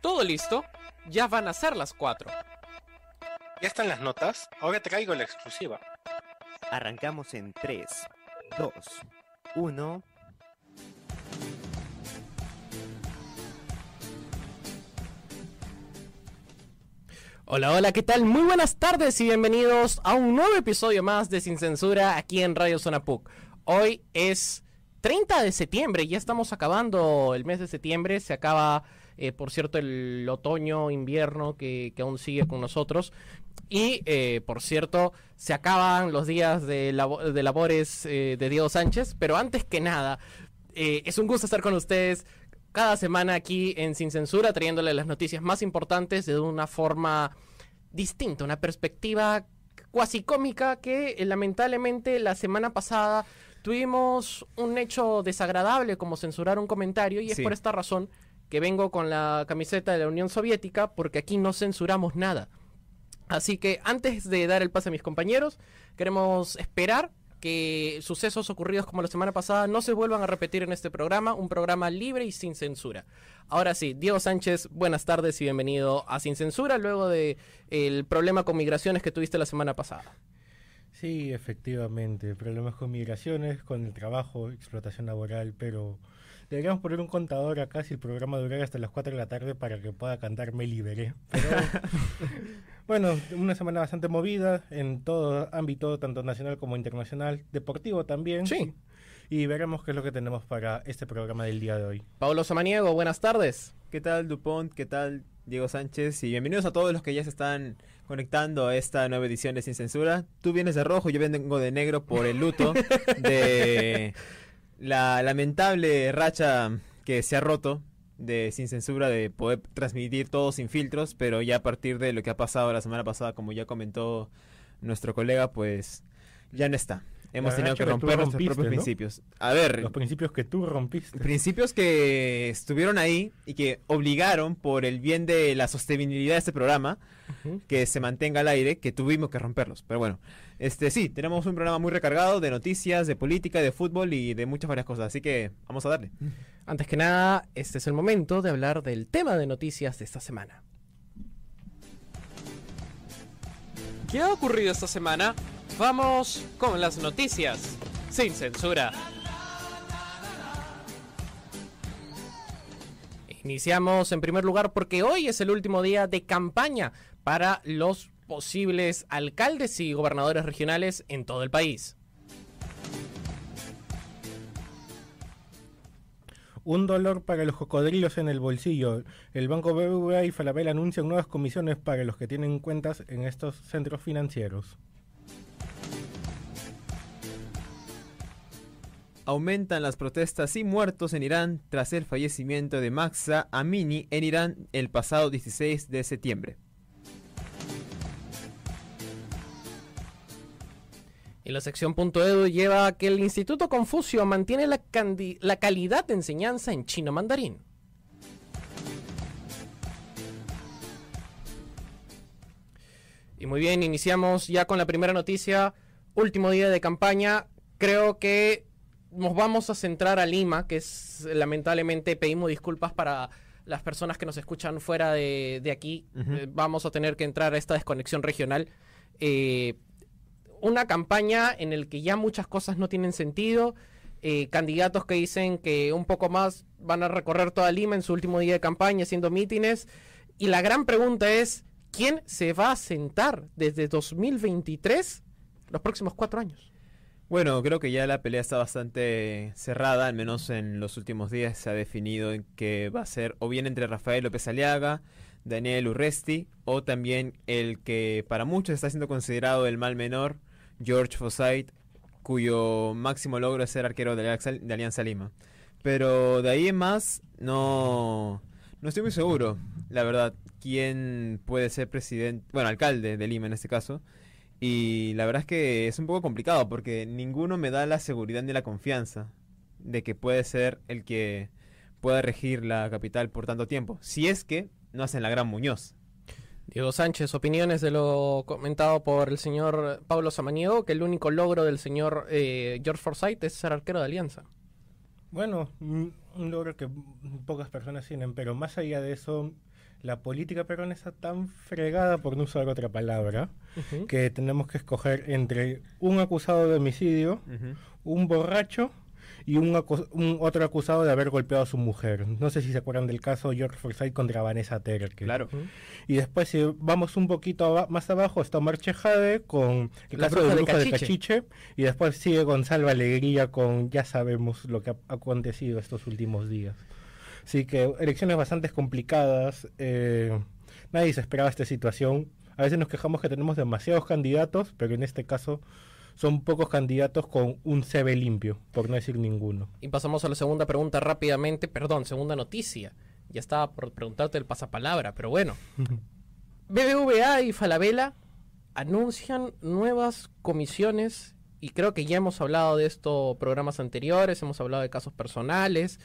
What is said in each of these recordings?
Todo listo, ya van a ser las 4. ¿Ya están las notas? Ahora traigo la exclusiva. Arrancamos en 3, 2, 1. Hola, hola, ¿qué tal? Muy buenas tardes y bienvenidos a un nuevo episodio más de Sin Censura aquí en Radio Zona PUC. Hoy es 30 de septiembre, ya estamos acabando el mes de septiembre, se acaba, eh, por cierto, el otoño, invierno que, que aún sigue con nosotros. Y, eh, por cierto, se acaban los días de, labo- de labores eh, de Diego Sánchez, pero antes que nada, eh, es un gusto estar con ustedes cada semana aquí en Sin Censura, trayéndole las noticias más importantes de una forma distinta, una perspectiva cuasi cómica que lamentablemente la semana pasada tuvimos un hecho desagradable como censurar un comentario y es por esta razón que vengo con la camiseta de la Unión Soviética porque aquí no censuramos nada. Así que antes de dar el pase a mis compañeros, queremos esperar que sucesos ocurridos como la semana pasada no se vuelvan a repetir en este programa, un programa libre y sin censura. Ahora sí, Diego Sánchez, buenas tardes y bienvenido a Sin Censura luego de el problema con migraciones que tuviste la semana pasada. Sí, efectivamente, problemas con migraciones, con el trabajo, explotación laboral, pero deberíamos poner un contador acá si el programa durara hasta las 4 de la tarde para que pueda cantar Me Liberé. Pero, bueno, una semana bastante movida en todo ámbito, tanto nacional como internacional, deportivo también. Sí. Y veremos qué es lo que tenemos para este programa del día de hoy. Pablo Samaniego, buenas tardes. ¿Qué tal Dupont? ¿Qué tal Diego Sánchez? Y bienvenidos a todos los que ya se están conectando a esta nueva edición de Sin Censura. Tú vienes de rojo, yo vengo de negro por el luto de la lamentable racha que se ha roto de Sin Censura de poder transmitir todo sin filtros, pero ya a partir de lo que ha pasado la semana pasada, como ya comentó nuestro colega, pues ya no está. Hemos tenido que que romper nuestros rompiste, propios ¿no? principios. A ver, Los principios que tú rompiste. principios que estuvieron ahí y que obligaron por el bien de la sostenibilidad de este programa que se mantenga al aire, que tuvimos que romperlos. Pero bueno, este sí, tenemos un programa muy recargado de noticias, de política, de fútbol y de muchas varias cosas, así que vamos a darle. Antes que nada, este es el momento de hablar del tema de noticias de esta semana. ¿Qué ha ocurrido esta semana? Vamos con las noticias, sin censura. Iniciamos en primer lugar porque hoy es el último día de campaña para los posibles alcaldes y gobernadores regionales en todo el país. Un dolor para los cocodrilos en el bolsillo. El Banco BBVA y Falabella anuncian nuevas comisiones para los que tienen cuentas en estos centros financieros. Aumentan las protestas y muertos en Irán tras el fallecimiento de Mahsa Amini en Irán el pasado 16 de septiembre. Y la sección .edu lleva a que el Instituto Confucio mantiene la, calidad de enseñanza en chino mandarín. Y muy bien, iniciamos ya con la primera noticia. Último día de campaña. Creo que nos vamos a centrar a Lima, que es lamentablemente pedimos disculpas para las personas que nos escuchan fuera de, de aquí. Eh, vamos a tener que entrar a esta desconexión regional. Eh, una campaña en el que ya muchas cosas no tienen sentido. eh, candidatos que dicen que un poco más van a recorrer toda Lima en su último día de campaña haciendo mítines. Y la gran pregunta es, ¿quién se va a sentar desde 2023 los próximos cuatro años? Bueno, creo que ya la pelea está bastante cerrada, al menos en los últimos días se ha definido que va a ser o bien entre Rafael López Aliaga, Daniel Urresti, o también el que para muchos está siendo considerado el mal menor, George Forsyth, cuyo máximo logro es ser arquero de de Alianza Lima. Pero de ahí en más, no, no estoy muy seguro, la verdad, quién puede ser presidente, bueno, alcalde de Lima en este caso. Y la verdad es que es un poco complicado porque ninguno me da la seguridad ni la confianza de que puede ser el que pueda regir la capital por tanto tiempo. Si es que no hacen la gran Muñoz. Diego Sánchez, opiniones de lo comentado por el señor Pablo Samaniego, que el único logro del señor eh, George Forsyth es ser arquero de Alianza. Bueno, un logro que pocas personas tienen, pero más allá de eso, la política peruana está tan fregada, por no usar otra palabra, que tenemos que escoger entre un acusado de homicidio, un borracho y un, un otro acusado de haber golpeado a su mujer. No sé si se acuerdan del caso George Forsyth contra Vanessa Terry. Claro. Y después, si vamos un poquito aba- más abajo, está Omar Chejade con el caso de brujas de Brujas de Cachiche. Cachiche. Y después sigue Gonzalo Alegría con ya sabemos lo que ha acontecido estos últimos días. Así que elecciones bastante complicadas. eh, nadie se esperaba esta situación. A veces nos quejamos que tenemos demasiados candidatos, pero en este caso son pocos candidatos con un CV limpio, por no decir ninguno. Y pasamos a la segunda pregunta rápidamente, perdón, segunda noticia. Ya estaba por preguntarte el pasapalabra, pero bueno. BBVA y Falabella anuncian nuevas comisiones y creo que ya hemos hablado de esto programas anteriores, hemos hablado de casos personales,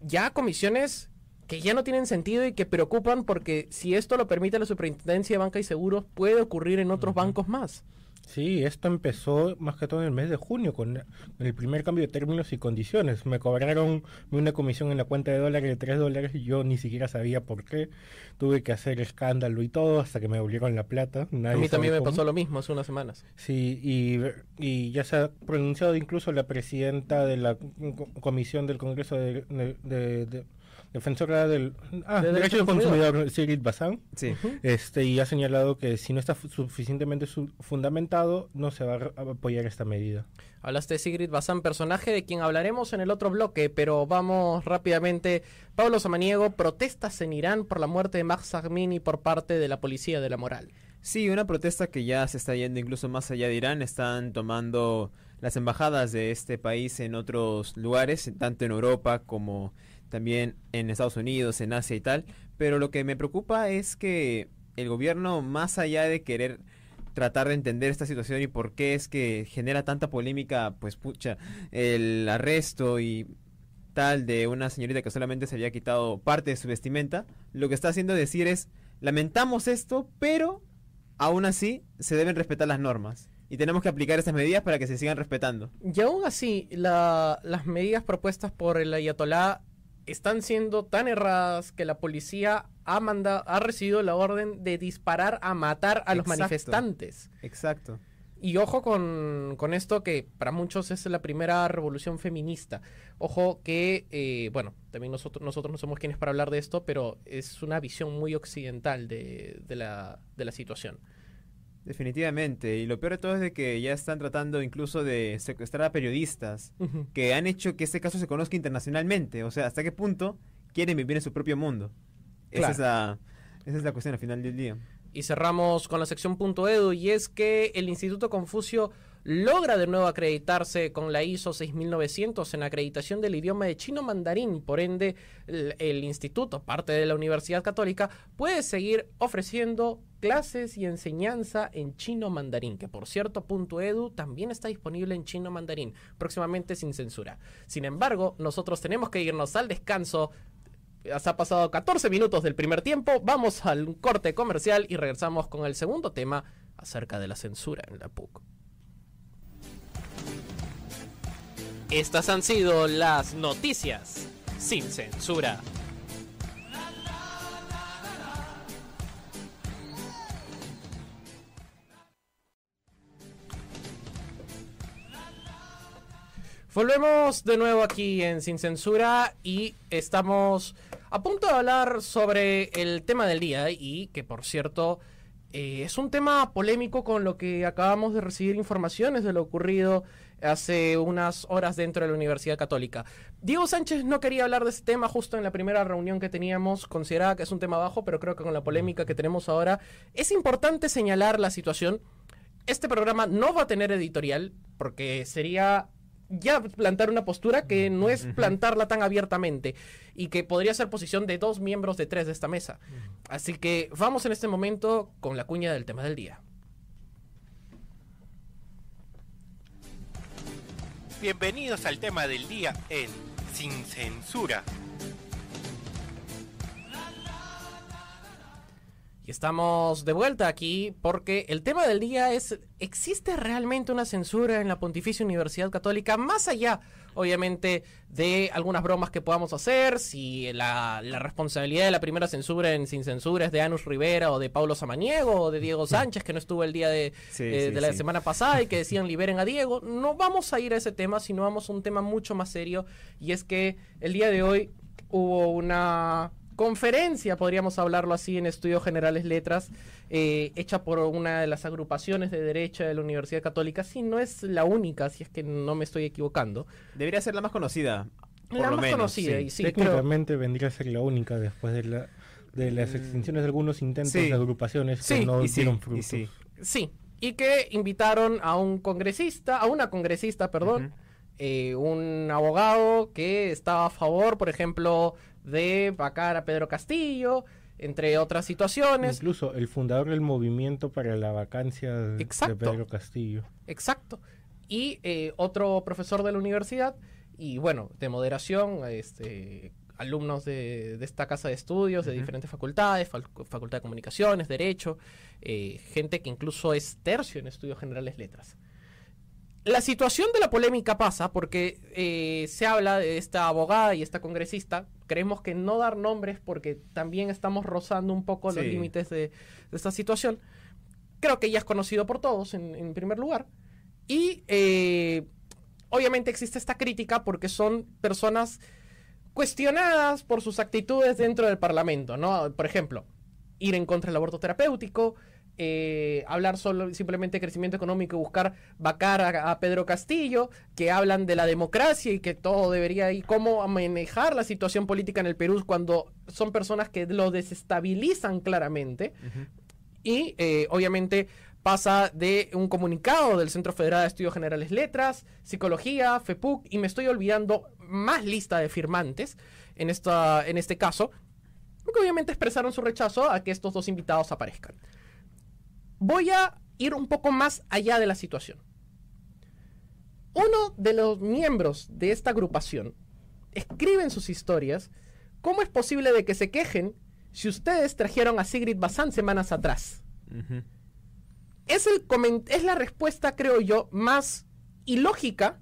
ya comisiones que ya no tienen sentido y que preocupan porque si esto lo permite la Superintendencia de Banca y Seguros puede ocurrir en otros bancos más. Sí, esto empezó más que todo en el mes de junio con el primer cambio de términos y condiciones. Me cobraron una comisión en la cuenta de dólares de 3 dólares y yo ni siquiera sabía por qué. Tuve que hacer escándalo y todo hasta que me devolvieron la plata. A mí también me cómo. pasó lo mismo hace unas semanas. Sí, y, y ya se ha pronunciado incluso la presidenta de la co- Comisión del Congreso de, de- de- de- Defensora del ah, De Derechos Derechos del Consumidor, Sigrid Bazán, Sí. este, y ha señalado que si no está suficientemente su- fundamentado, no se va a apoyar esta medida. Hablaste de Sigrid Bazán, personaje de quien hablaremos en el otro bloque, pero vamos rápidamente. Pablo Samaniego, protestas en Irán por la muerte de Max Amini por parte de la policía de la moral. Sí, una protesta que ya se está yendo incluso más allá de Irán. Están tomando las embajadas de este país en otros lugares, tanto en Europa como también en Estados Unidos, en Asia y tal. Pero lo que me preocupa es que el gobierno, más allá de querer tratar de entender esta situación y por qué es que genera tanta polémica, pues pucha, el arresto y tal de una señorita que solamente se había quitado parte de su vestimenta, lo que está haciendo decir es, lamentamos esto, pero aún así se deben respetar las normas. Y tenemos que aplicar estas medidas para que se sigan respetando. Y aún así, la- las medidas propuestas por el ayatolá están siendo tan erradas que la policía ha, manda- ha recibido la orden de disparar a matar a los Exacto. manifestantes. Exacto. Y ojo con, con esto que para muchos es la primera revolución feminista. Ojo que, eh, bueno, también nosotros, nosotros no somos quienes para hablar de esto, pero es una visión muy occidental de, de la, de la situación. Definitivamente. Y lo peor de todo es de que ya están tratando incluso de secuestrar a periodistas que han hecho que este caso se conozca internacionalmente. O sea, ¿hasta qué punto quieren vivir en su propio mundo? Esa, es la, esa es la cuestión al final del día. Y cerramos con la sección punto edu y es que el Instituto Confucio logra de nuevo acreditarse con la ISO 6900 en acreditación del idioma de chino mandarín. Por ende, el, el instituto, parte de la Universidad Católica, puede seguir ofreciendo clases y enseñanza en chino mandarín, que por cierto, punto edu también está disponible en chino mandarín, próximamente sin censura. Sin embargo, nosotros tenemos que irnos al descanso. Se ha pasado 14 minutos del primer tiempo. Vamos al corte comercial y regresamos con el segundo tema acerca de la censura en la PUC. Estas han sido las noticias sin censura. Volvemos de nuevo aquí en Sin Censura y estamos a punto de hablar sobre el tema del día y que por cierto eh, es un tema polémico con lo que acabamos de recibir informaciones de lo ocurrido hace unas horas dentro de la Universidad Católica. Diego Sánchez no quería hablar de ese tema justo en la primera reunión que teníamos, consideraba que es un tema bajo, pero creo que con la polémica que tenemos ahora es importante señalar la situación. Este programa no va a tener editorial porque sería ya plantar una postura que no es plantarla tan abiertamente y que podría ser posición de dos miembros de tres de esta mesa. Así que vamos en este momento con la cuña del tema del día. Bienvenidos al tema del día en Sin Censura. Estamos de vuelta aquí porque el tema del día es, ¿existe realmente una censura en la Pontificia Universidad Católica? Más allá, obviamente, de algunas bromas que podamos hacer, si la, la responsabilidad de la primera censura en Sin Censura es de Anus Rivera o de Pablo Samaniego o de Diego Sánchez, que no estuvo el día de, Sí, eh, sí, de la sí. semana pasada y que decían liberen a Diego. No vamos a ir a ese tema, sino vamos a un tema mucho más serio y es que el día de hoy hubo una conferencia, podríamos hablarlo así, en Estudios Generales Letras, eh, hecha por una de las agrupaciones de derecha de la Universidad Católica. Sí, no es la única, si es que no me estoy equivocando. Debería ser la más conocida. Por la lo más menos, conocida, sí. y sí, creo- Técnicamente vendría a ser la única después de la de las extinciones de algunos intentos sí. de agrupaciones Sí, que no y sí, dieron y frutos. sí. Sí, y que invitaron a un congresista, a una congresista, perdón, eh, un abogado que estaba a favor, por ejemplo, de vacar a Pedro Castillo, entre otras situaciones. Incluso el fundador del movimiento para la vacancia de, de Exacto. Pedro Castillo. Exacto. Y eh, otro profesor de la universidad, y bueno, de moderación, este, alumnos de, de esta casa de estudios, de diferentes facultades, Facultad de Comunicaciones, Derecho, eh, gente que incluso es tercio en estudios generales letras. La situación de la polémica pasa porque eh, se habla de esta abogada y esta congresista. Creemos que no dar nombres porque también estamos rozando un poco los límites de, de esta situación. Creo que ella es conocido por todos en, en primer lugar. Y eh, obviamente existe esta crítica porque son personas cuestionadas por sus actitudes dentro del Parlamento, ¿no? Por ejemplo, ir en contra del aborto terapéutico, eh, hablar solo simplemente de crecimiento económico y buscar vacar a, a Pedro Castillo, que hablan de la democracia y que todo debería y cómo manejar la situación política en el Perú cuando son personas que lo desestabilizan claramente. Y eh, obviamente pasa de un comunicado del Centro Federal de Estudios Generales Letras, Psicología, FEPUC, y me estoy olvidando más lista de firmantes en, esta, en este caso, que obviamente expresaron su rechazo a que estos dos invitados aparezcan. Voy a ir un poco más allá de la situación. Uno de los miembros de esta agrupación escribe en sus historias cómo es posible de que se quejen si ustedes trajeron a Sigrid Bazán semanas atrás. Es, el es la respuesta, creo yo, más ilógica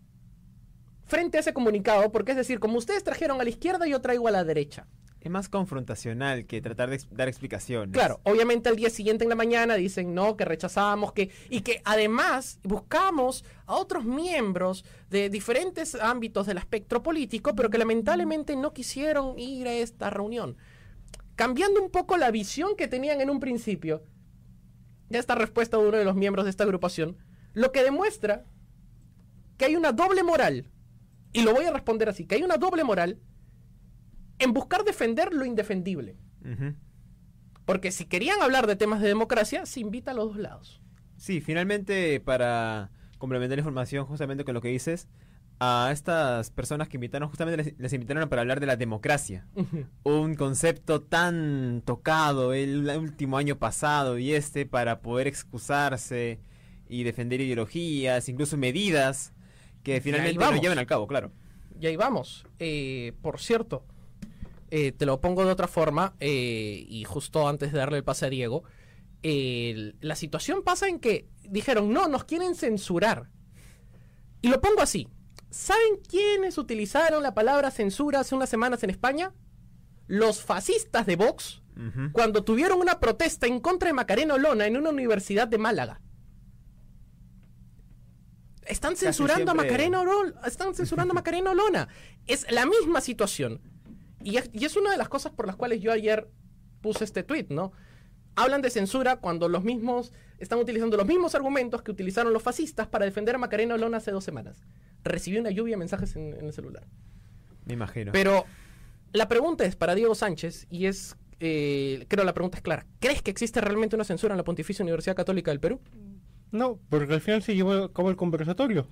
frente a ese comunicado, porque es decir, como ustedes trajeron a la izquierda, yo traigo a la derecha. Es más confrontacional que tratar de dar explicaciones. Claro, obviamente al día siguiente en la mañana dicen no, que rechazamos, que y que además buscamos a otros miembros de diferentes ámbitos del espectro político, pero que lamentablemente no quisieron ir a esta reunión. Cambiando un poco la visión que tenían en un principio, ya esta respuesta de uno de los miembros de esta agrupación, lo que demuestra que hay una doble moral, y lo voy a responder así, que hay una doble moral en buscar defender lo indefendible. Porque si querían hablar de temas de democracia, se invita a los dos lados. Sí, finalmente, para complementar la información justamente con lo que dices, a estas personas que invitaron, justamente les, les invitaron para hablar de la democracia. Un concepto tan tocado el último año pasado y este para poder excusarse y defender ideologías, incluso medidas que finalmente no al cabo, claro. Y ahí vamos. Eh, por cierto, eh, te lo pongo de otra forma, eh, y justo antes de darle el pase a Diego, la situación pasa en que dijeron, no, nos quieren censurar. Y lo pongo así. ¿Saben quiénes utilizaron la palabra censura hace unas semanas en España? Los fascistas de Vox, cuando tuvieron una protesta en contra de Macarena Olona en una universidad de Málaga. Están censurando a Macarena Olona. Están censurando a Macarena Olona. Es la misma situación. Y es, y es una de las cosas por las cuales yo ayer puse este tweet, ¿no? Hablan de censura cuando los mismos están utilizando los mismos argumentos que utilizaron los fascistas para defender a Macarena Olona hace dos semanas. Recibí una lluvia de mensajes en, en el celular. Me imagino. Pero la pregunta es para Diego Sánchez y es, eh, creo la pregunta es clara. ¿Crees que existe realmente una censura en la Pontificia Universidad Católica del Perú? No, porque al final se llevó a cabo el conversatorio.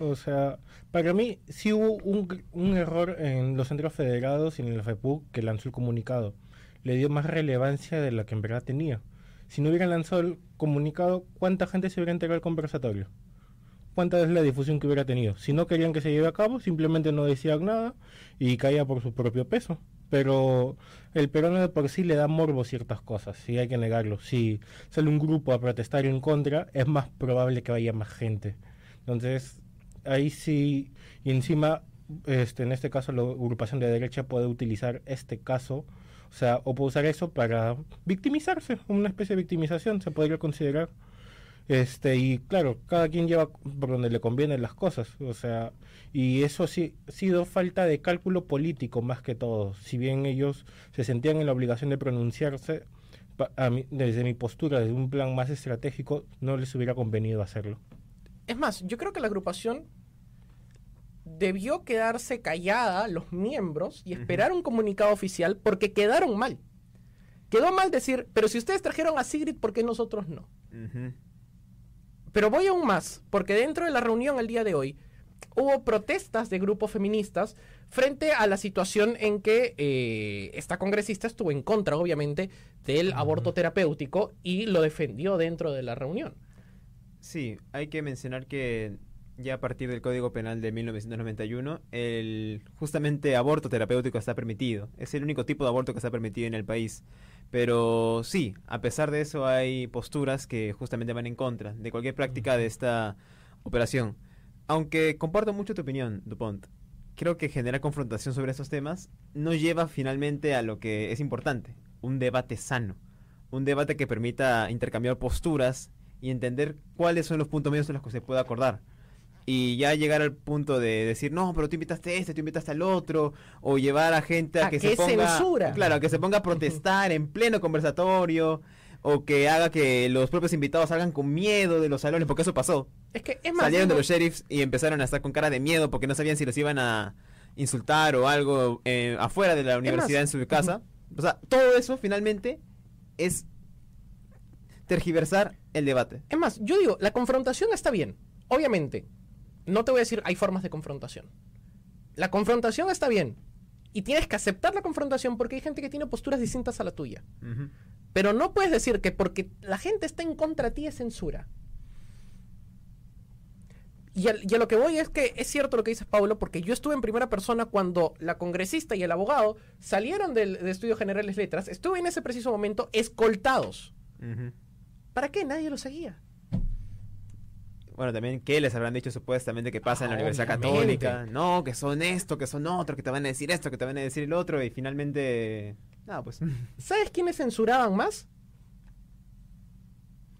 O sea, para mí sí hubo un, error en los centros federados y en el FEPUC que lanzó el comunicado. Le dio más relevancia de la que en verdad tenía. Si no hubieran lanzado el comunicado, ¿cuánta gente se hubiera enterado del conversatorio? ¿Cuánta es la difusión que hubiera tenido? Si no querían que se lleve a cabo, simplemente no decían nada y caía por su propio peso. Pero el peruano de por sí le da morbo ciertas cosas, sí hay que negarlo. Si sale un grupo a protestar en contra, es más probable que vaya más gente. Entonces, ahí sí, y encima, este, en este caso la agrupación de derecha puede utilizar este caso, o sea, o puede usar eso para victimizarse, una especie de victimización se podría considerar. Este, y claro, cada quien lleva por donde le convienen las cosas, o sea, y eso sí ha sido falta de cálculo político más que todo. Si bien ellos se sentían en la obligación de pronunciarse, pa- a mí- desde mi postura, desde un plan más estratégico, no les hubiera convenido hacerlo. Es más, yo creo que la agrupación debió quedarse callada, los miembros, y esperar un comunicado oficial porque quedaron mal. Quedó mal decir, pero si ustedes trajeron a Sigrid, ¿por qué nosotros no? Pero voy aún más, porque dentro de la reunión el día de hoy hubo protestas de grupos feministas frente a la situación en que eh, esta congresista estuvo en contra, obviamente, del aborto terapéutico y lo defendió dentro de la reunión. Sí, hay que mencionar que ya a partir del Código Penal de 1991, el justamente aborto terapéutico está permitido. Es el único tipo de aborto que está permitido en el país. Pero sí, a pesar de eso hay posturas que justamente van en contra de cualquier práctica de esta operación. Aunque comparto mucho tu opinión, Dupont. Creo que generar confrontación sobre estos temas no lleva finalmente a lo que es importante, un debate sano, un debate que permita intercambiar posturas y entender cuáles son los puntos medios en los que se puede acordar. Y ya llegar al punto de decir, no, pero tú invitaste a este, tú invitaste al otro, o llevar a gente a, ¿A que se ponga, censura? claro, a que se ponga a protestar en pleno conversatorio, o que haga que los propios invitados salgan con miedo de los salones, porque eso pasó. Es que es más. Salieron de los sheriffs y empezaron a estar con cara de miedo porque no sabían si los iban a insultar o algo eh, afuera de la universidad en su casa. O sea, todo eso finalmente es tergiversar el debate. Es más, yo digo, la confrontación está bien. Obviamente, no te voy a decir hay formas de confrontación. La confrontación está bien. Y tienes que aceptar la confrontación porque hay gente que tiene posturas distintas a la tuya. Pero no puedes decir que porque la gente está en contra de ti es censura. Y a, y a lo que voy es que es cierto lo que dices, Pablo, porque yo estuve en primera persona cuando la congresista y el abogado salieron del, de Estudios Generales Letras. Estuve en ese preciso momento escoltados. ¿Para qué? Nadie lo seguía. Bueno, también, ¿qué les habrán dicho supuestamente que pasa en la Ah, Universidad obviamente. Católica? No, que son esto, que son otro, que te van a decir esto, que te van a decir el otro, y finalmente... Nada, pues... ¿Sabes quiénes censuraban más?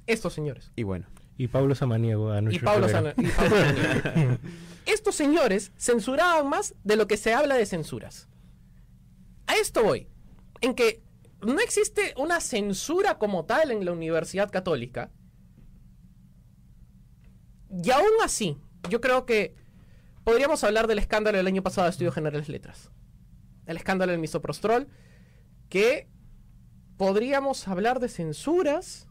Estos señores. y bueno. Y Pablo Samaniego a Pablo, y Pablo Samaniego. Estos señores censuraban más de lo que se habla de censuras. A esto voy. En que no existe una censura como tal en la Universidad Católica. Y aún así, yo creo que podríamos hablar del escándalo del año pasado de Estudios Generales Letras. El escándalo del misoprostrol. Que podríamos hablar de censuras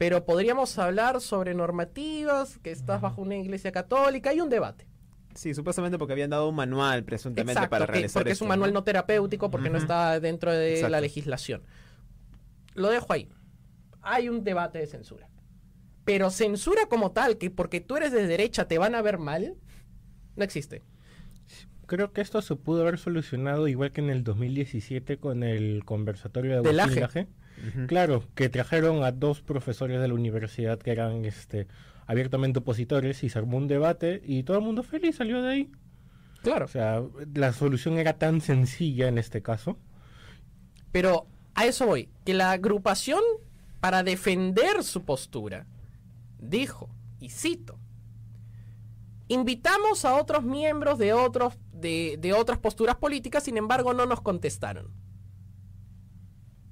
pero podríamos hablar sobre normativas, que estás bajo una iglesia católica, hay un debate. Sí, supuestamente porque habían dado un manual presuntamente Exacto, para realizar porque es un manual no terapéutico, porque no está dentro de la legislación. Lo dejo ahí. Hay un debate de censura. Pero censura como tal, que porque tú eres de derecha te van a ver mal, no existe. Creo que esto se pudo haber solucionado igual que en el 2017 con el conversatorio de Del. Ujú. Claro, que trajeron a dos profesores de la universidad que eran este abiertamente opositores y se armó un debate y todo el mundo feliz salió de ahí. Claro. O sea, la solución era tan sencilla en este caso. Pero a eso voy, que la agrupación, para defender su postura, dijo, y cito, invitamos a otros miembros de, otros, de, de otras posturas políticas, sin embargo no nos contestaron.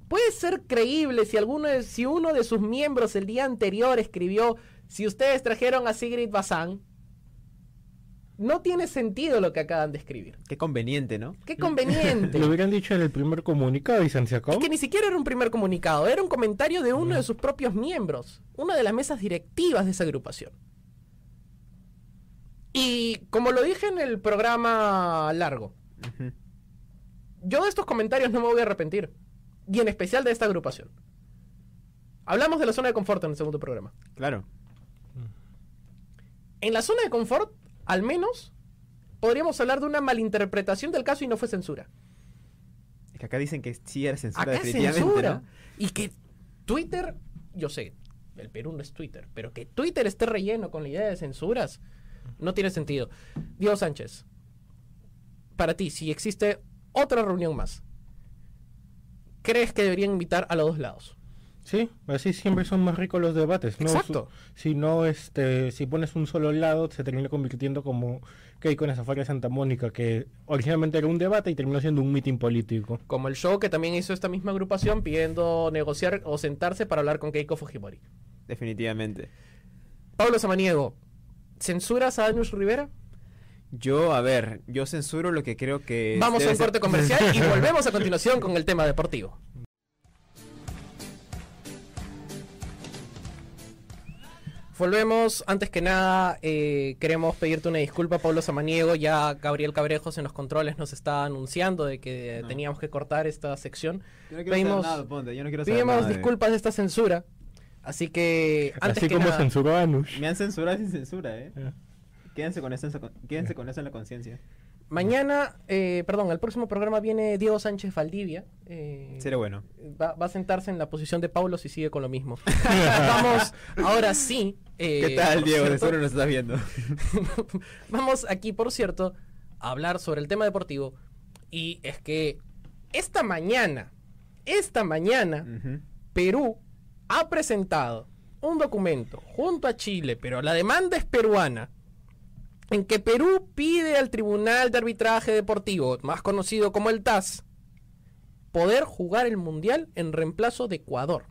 Puede ser creíble si, alguno si uno de sus miembros el día anterior escribió, si ustedes trajeron a Sigrid Bazán, no tiene sentido lo que acaban de escribir. Qué conveniente, ¿no? Qué conveniente. Lo hubieran dicho en el primer comunicado y se sacado. Es que ni siquiera era un primer comunicado, era un comentario de uno de sus propios miembros, una de las mesas directivas de esa agrupación. Y como lo dije en el programa largo, yo de estos comentarios no me voy a arrepentir, y en especial de esta agrupación. Hablamos de la zona de confort en el segundo programa. Claro. En la zona de confort, al menos, podríamos hablar de una malinterpretación del caso y no fue censura. Que acá dicen que sí era censura Acá es definitivamente, censura. ¿no? Y que Twitter, yo sé, el Perú no es Twitter, pero que Twitter esté relleno con la idea de censuras, no tiene sentido. Diego Sánchez, para ti, si existe otra reunión más, ¿crees que deberían invitar a los dos lados? Sí, así siempre son más ricos los debates. ¿no? Exacto. Si no, este, si pones un solo lado, se termina convirtiendo como Keiko en esa Safari de Santa Mónica, que originalmente era un debate y terminó siendo un mitin político. Como el show que también hizo esta misma agrupación pidiendo negociar o sentarse para hablar con Keiko Fujimori. Definitivamente. Pablo Samaniego, ¿censuras a Daniel Rivera? Yo, a ver, yo censuro lo que creo que... Vamos a un ser- corte comercial y volvemos a continuación con el tema deportivo. Volvemos, antes que nada, eh, queremos pedirte una disculpa, Pablo Samaniego. Ya Gabriel Cabrejos en los controles nos está anunciando de que No. teníamos que cortar esta sección. Yo no Pedimos- nada, ponte, yo no quiero saber Pedimos nada de- disculpas de esta censura. Así que, antes Así que como nada, censuró a Anush. Me han censurado sin censura, ¿eh? Eh. Quédense con eso, quédense con eso en la conciencia. Mañana, eh, perdón, el próximo programa viene Diego Sánchez Valdivia. eh, Sería bueno. va, va a sentarse en la posición de Paulo si sigue con lo mismo. Vamos, ahora sí. eh, ¿Qué tal, Diego? De seguro nos estás viendo. Vamos aquí, por cierto, a hablar sobre el tema deportivo. Y es que esta mañana, esta mañana. Perú ha presentado un documento junto a Chile, pero la demanda es peruana, en que Perú pide al Tribunal de Arbitraje Deportivo, más conocido como el TAS, poder jugar el Mundial en reemplazo de Ecuador.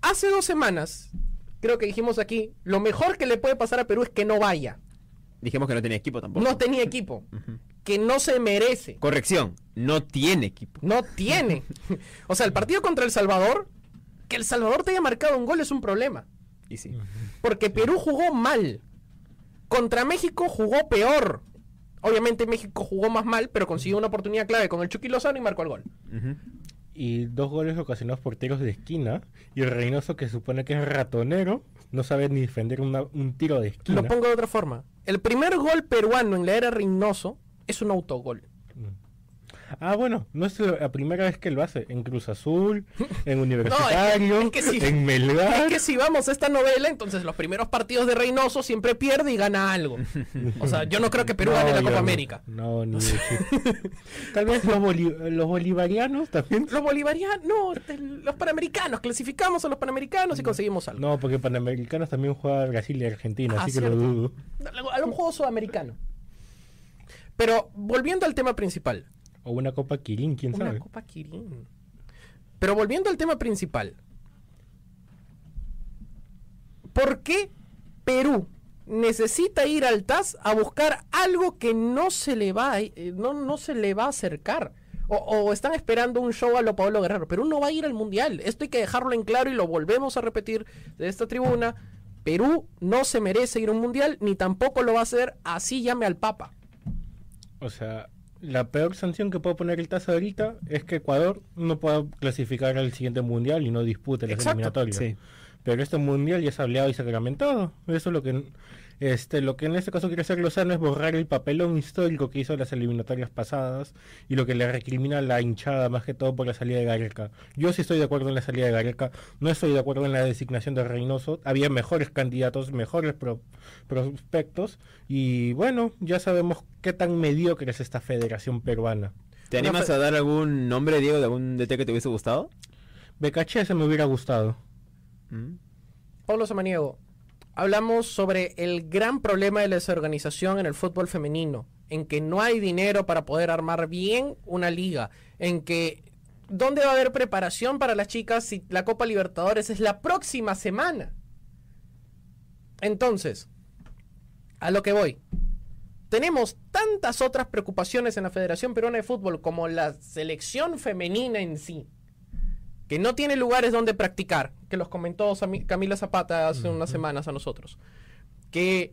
Hace dos semanas, creo que dijimos aquí, lo mejor que le puede pasar a Perú es que no vaya. Dijimos que no tenía equipo tampoco. No tenía equipo, que no se merece. Corrección, no tiene equipo. No tiene. O sea, el partido contra El Salvador, que El Salvador te haya marcado un gol es un problema. Y sí. Porque Perú jugó mal. Contra México jugó peor. Obviamente México jugó más mal, pero consiguió una oportunidad clave con el Chucky Lozano y marcó el gol. Y dos goles ocasionados por tiros de esquina. Y Reynoso, que supone que es ratonero, no sabe ni defender una- un tiro de esquina. Lo pongo de otra forma. El primer gol peruano en la era Reynoso es un autogol. Ah, bueno, no es la primera vez que lo hace. En Cruz Azul, en No, Universitario, es que- es que en Melgar. Es que si vamos a esta novela, entonces los primeros partidos de Reynoso siempre pierde y gana algo. O sea, yo no creo que Perú No, gane la Copa no. América. No, ni. Tal vez los, boli- los bolivarianos también. Los bolivarianos, no, los panamericanos, clasificamos a los panamericanos y conseguimos algo. No, porque panamericanos también juega Brasil y Argentina, Ah, así que cierto. lo dudo. A un juego sudamericano. Pero volviendo al tema principal. O una Copa Kirin, quién Una sabe. Copa Kirin. Pero volviendo al tema principal. ¿Por qué Perú necesita ir al TAS a buscar algo que no se le va a, eh, no, no se le va a acercar? O, o están esperando un show a lo Pablo Guerrero. Perú no va a ir al Mundial. Esto hay que dejarlo en claro y lo volvemos a repetir de esta tribuna. Perú no se merece ir a un Mundial, ni tampoco lo va a hacer así llame al Papa. O sea, la peor sanción que puede poner el TAS ahorita es que Ecuador no pueda clasificar al siguiente mundial y no dispute las Exacto, eliminatorias. sí. Pero este mundial ya es hablado y sacramentado. Eso es lo que este lo que en este caso quiere hacer Lozano es borrar el papelón histórico que hizo en las eliminatorias pasadas y lo que le recrimina a la hinchada más que todo por la salida de Gareca. Yo sí estoy de acuerdo en la salida de Gareca, no estoy de acuerdo en la designación de Reynoso. Había mejores candidatos, mejores pro- prospectos y bueno, ya sabemos qué tan mediocre es esta federación peruana. ¿Te Una animas a dar algún nombre, Diego, de algún DT que te hubiese gustado? Becaché se me hubiera gustado. Mm. Pablo Samaniego, hablamos sobre el gran problema de la desorganización en el fútbol femenino, en que no hay dinero para poder armar bien una liga, en que ¿dónde va a haber preparación para las chicas si la Copa Libertadores es la próxima semana? Entonces, a lo que voy. Tenemos tantas otras preocupaciones en la Federación Peruana de Fútbol como la selección femenina en sí que no tiene lugares donde practicar, que los comentó Camila Zapata hace unas semanas a nosotros, que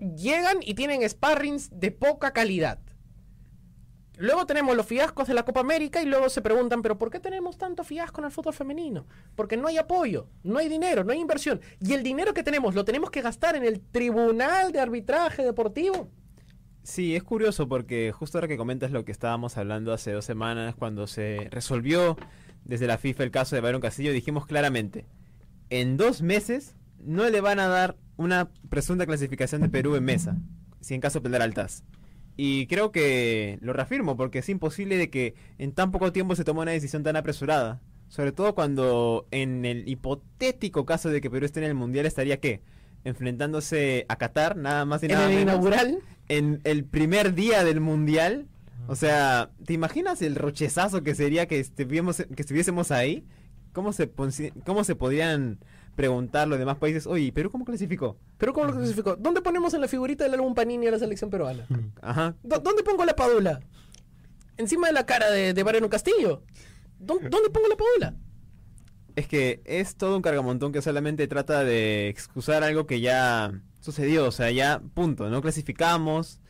llegan y tienen sparrings de poca calidad. Luego tenemos los fiascos de la Copa América y luego se preguntan, pero ¿por qué tenemos tanto fiasco en el fútbol femenino? Porque no hay apoyo, no hay dinero, no hay inversión. Y el dinero que tenemos lo tenemos que gastar en el Tribunal de Arbitraje Deportivo. Sí, es curioso porque justo ahora que comentas lo que estábamos hablando hace dos semanas, cuando se resolvió desde la FIFA el caso de Byron Castillo, dijimos claramente, en dos meses no le van a dar una presunta clasificación de Perú en mesa, si en caso de perder al TAS. Y creo que lo reafirmo porque es imposible de que en tan poco tiempo se tome una decisión tan apresurada. Sobre todo cuando en el hipotético caso de que Perú esté en el Mundial estaría qué? Enfrentándose a Qatar, nada más y En nada el menos inaugural, en el primer día del mundial. O sea, ¿te imaginas el rochezazo que sería que estuviésemos, que estuviésemos ahí? ¿Cómo se, ¿Cómo se podrían preguntar los demás países? Oye, ¿y ¿Perú cómo clasificó? pero ¿cómo lo clasificó? ¿Dónde ponemos en la figurita del álbum Panini a la selección peruana? Ajá. ¿Dó- ¿Dónde pongo la padula? ¿Encima de la cara de, de Mariano Castillo? ¿Dó- ¿Dónde pongo la padula? Es que es todo un cargamontón que solamente trata de excusar algo que ya sucedió. O sea, ya, punto. No clasificamos.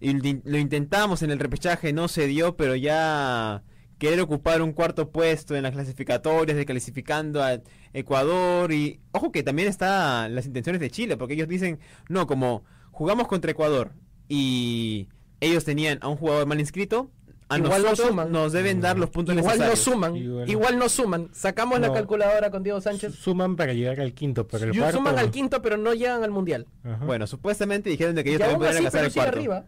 Y lo- intentamos en el repechaje, no se dio, pero ya querer ocupar un cuarto puesto en las clasificatorias, desclasificando a Ecuador y ojo que también está las intenciones de Chile, porque ellos dicen, no, como jugamos contra Ecuador y ellos tenían a un jugador mal inscrito, a Igual nosotros suman. nos deben dar los puntos Igual no necesarios. suman, Y bueno. igual no suman. Sacamos la No. calculadora con Diego Sánchez. Suman para llegar al quinto, pero el Y cuarto... suman al quinto, pero no llegan al mundial. Ajá. Bueno, supuestamente dijeron de que Y ellos también podían alcanzar el sigue cuarto. arriba.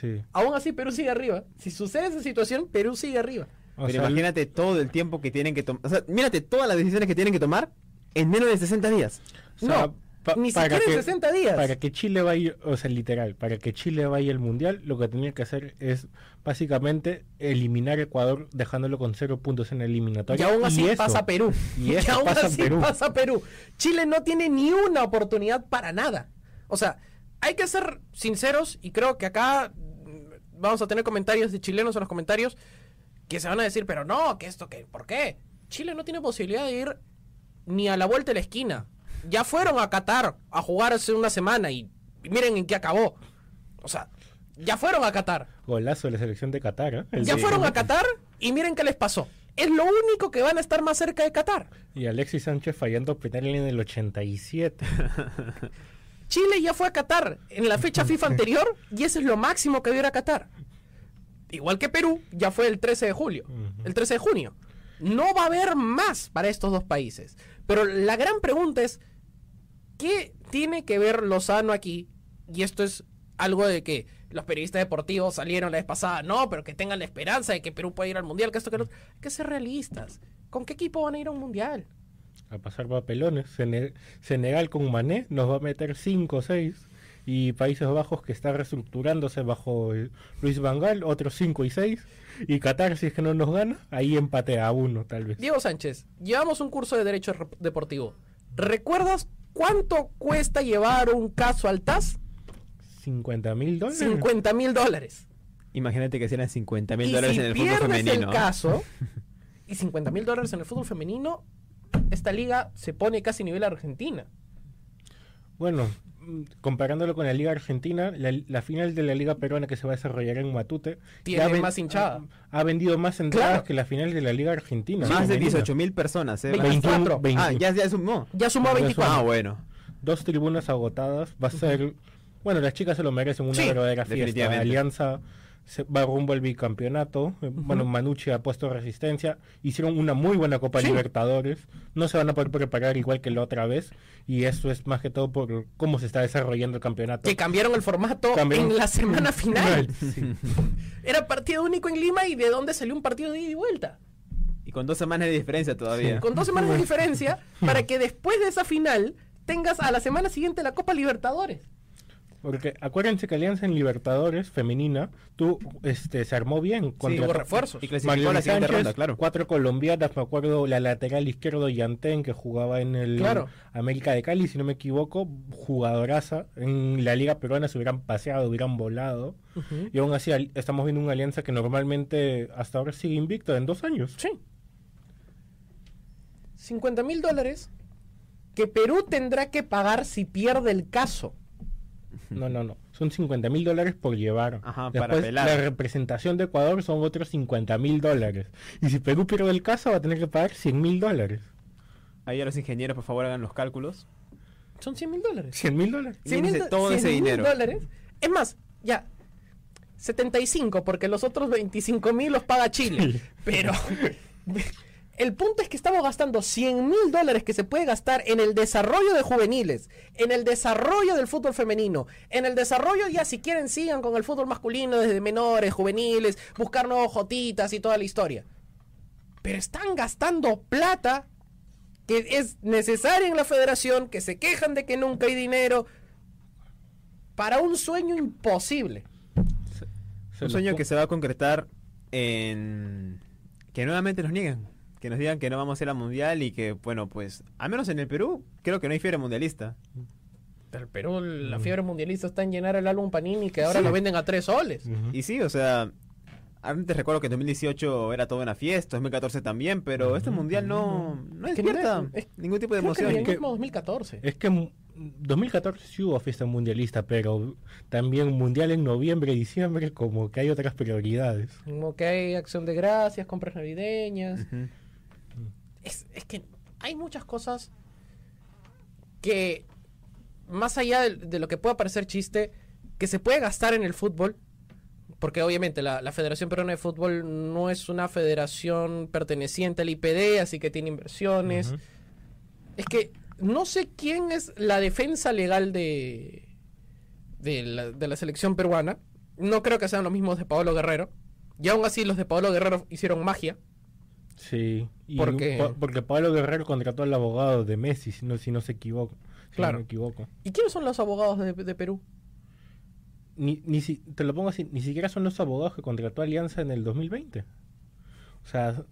Sí. Aún así Perú sigue arriba. Si sucede esa situación, Perú sigue arriba. O Pero sea, imagínate todo el tiempo que tienen que tomar. O sea, mírate todas las decisiones que tienen que tomar en menos de 60 días. o sea, no, pa- ni para siquiera en que- 60 días. Para que Chile vaya, o sea, literal, para que Chile vaya al mundial, lo que tenía que hacer es básicamente eliminar a Ecuador dejándolo con cero puntos en la Y eliminatoria. aún así eso- pasa Perú. y eso aún pasa así Perú. pasa Perú. Chile no tiene ni una oportunidad para nada. O sea, hay que ser sinceros y creo que acá vamos a tener comentarios de chilenos en los comentarios que se van a decir, pero no, que esto, que, ¿por qué? Chile no tiene posibilidad de ir ni a la vuelta de la esquina. Ya fueron a Qatar a jugar hace una semana y, y miren en qué acabó. O sea, ya fueron a Qatar. Golazo de la selección de Qatar. ¿eh? Ya de- fueron a Qatar y miren qué les pasó. Es lo único que van a estar más cerca de Qatar. Y Alexis Sánchez fallando penal en el 87. Chile ya fue a Qatar en la fecha FIFA anterior y eso es lo máximo que va a Qatar. Igual que Perú, ya fue el 13 de julio, el 13 de junio. No va a haber más para estos dos países. Pero la gran pregunta es, ¿qué tiene que ver Lozano aquí? Y esto es algo de que los periodistas deportivos salieron la vez pasada, no, pero que tengan la esperanza de que Perú pueda ir al Mundial, que esto que lo otro. Hay que ser realistas. ¿Con qué equipo van a ir a un Mundial? A pasar papelones. Sene- Senegal con Mané nos va a meter 5 o 6. Y Países Bajos que está reestructurándose bajo eh, Luis Vangal, otros 5 y 6. Y Qatar, si es que no nos gana, ahí empate a uno tal vez. Diego Sánchez, llevamos un curso de Derecho Deportivo. ¿Recuerdas cuánto cuesta llevar un caso al TAS? 50 mil dólares. 50 mil dólares. Imagínate que sean 50 mil dólares si en el fútbol pierdes femenino. el caso, y 50 mil dólares en el fútbol femenino, esta liga se pone casi a nivel Argentina. Bueno, mm, comparándolo con la Liga Argentina, la, la final de la Liga Peruana que se va a desarrollar en Matute Tiene ven- más hinchada. Ha, ha vendido más entradas Claro. que la final de la Liga Argentina. Más de femenina. 18 mil personas, ¿eh? 24. 21, Ah, ya, ya sumó. Ya sumó Ya 24. Ah, bueno. Dos tribunas agotadas. Va a ser. Bueno, las chicas se lo merecen, una Sí, verdadera fiesta. Alianza se va rumbo al bicampeonato. Eh, Bueno, Manucci ha puesto resistencia. Hicieron una muy buena Copa Sí. Libertadores. No se van a poder preparar igual que la otra vez. Y eso es más que todo por cómo se está desarrollando el campeonato. Que cambiaron el formato Cambiaron- en la semana final. Sí. Era partido único en Lima y de dónde salió un partido de ida y vuelta. Y con dos semanas de diferencia todavía. Con dos semanas de diferencia para que después de esa final tengas a la semana siguiente la Copa Libertadores. Porque acuérdense que Alianza en Libertadores femenina tú, este, se armó bien. Contra Tuvo refuerzos. Y clasificó la Sánchez, ronda, claro. cuatro colombianas, me acuerdo la lateral izquierdo Yantén que jugaba en el Claro. América de Cali, si no me equivoco, jugadoraza. En la liga peruana se hubieran paseado, hubieran volado. Y aún así al- estamos viendo una alianza que normalmente hasta ahora sigue invicta en dos años. Sí. 50 mil dólares que Perú tendrá que pagar si pierde el caso. No, no, no. Son 50 mil dólares por llevar. Ajá, para Después, apelar. la representación de Ecuador son otros 50 mil dólares. Y si Perú pierde el caso, va a tener que pagar 100 mil dólares. Ahí a los ingenieros, por favor, hagan los cálculos. Son 100 mil dólares. 100 mil dólares. Llénense do- todo ese 100.000 dinero. dólares. Es más, ya. 75, porque los otros 25 mil los paga Chile. Pero el punto es que estamos gastando 100 mil dólares que se puede gastar en el desarrollo de juveniles, en el desarrollo del fútbol femenino, en el desarrollo, ya si quieren sigan con el fútbol masculino desde menores, juveniles, buscar nuevos jotitas y toda la historia. Pero están gastando plata que es necesaria en la federación, que se quejan de que nunca hay dinero, para un sueño imposible. Se Un sueño que se va a concretar en que nuevamente nos niegan, que nos digan que no vamos a ir al mundial y que, bueno, pues, al menos en el Perú, creo que no hay fiebre mundialista. Pero el Perú, la fiebre mundialista está en llenar el álbum Panini que ahora lo venden a tres soles. Y sí, o sea, antes recuerdo que en 2018 era toda una fiesta, 2014 también, pero este mundial no, no no es- despierta es- ningún tipo de Creo que emoción. que- el mismo 2014. Es que en 2014 sí hubo fiesta mundialista, pero también mundial en noviembre y diciembre, como que hay otras prioridades. Como que hay acción de gracias, compras navideñas. Es, es que hay muchas cosas que, más allá de, de lo que pueda parecer chiste, que se puede gastar en el fútbol. Porque obviamente la, la Federación Peruana de Fútbol no es una federación perteneciente al IPD, así que tiene inversiones. Es que no sé quién es la defensa legal de, de, la, de la selección peruana. No creo que sean los mismos de Pablo Guerrero. Y aún así los de Pablo Guerrero hicieron magia. Sí, y ¿Por qué? pa- porque Pablo Guerrero contrató al abogado de Messi, si no, si no se equivoco. Si Claro. no me equivoco. ¿Y quiénes son los abogados de, de Perú? Ni, ni si, te lo pongo así, ni siquiera son los abogados que contrató Alianza en el 2020. O sea,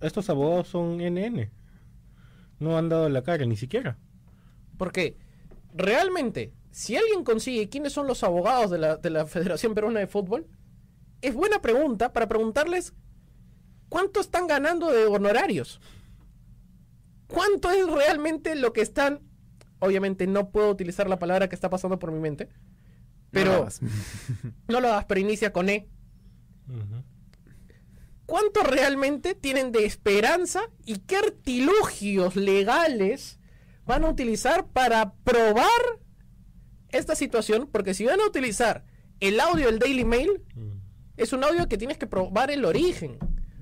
estos abogados son NN. No han dado la cara, ni siquiera. Porque realmente, si alguien consigue quiénes son los abogados de la, de la Federación Peruana de Fútbol, es buena pregunta para preguntarles cuánto están ganando de honorarios. ¿Cuánto es realmente lo que están... Obviamente no puedo utilizar la palabra que está pasando por mi mente, pero no lo hagas, pero inicia con E. ¿Cuánto realmente tienen de esperanza y qué artilugios legales van a utilizar para probar esta situación? Porque si van a utilizar el audio del Daily Mail, Mm. es un audio que tienes que probar el origen.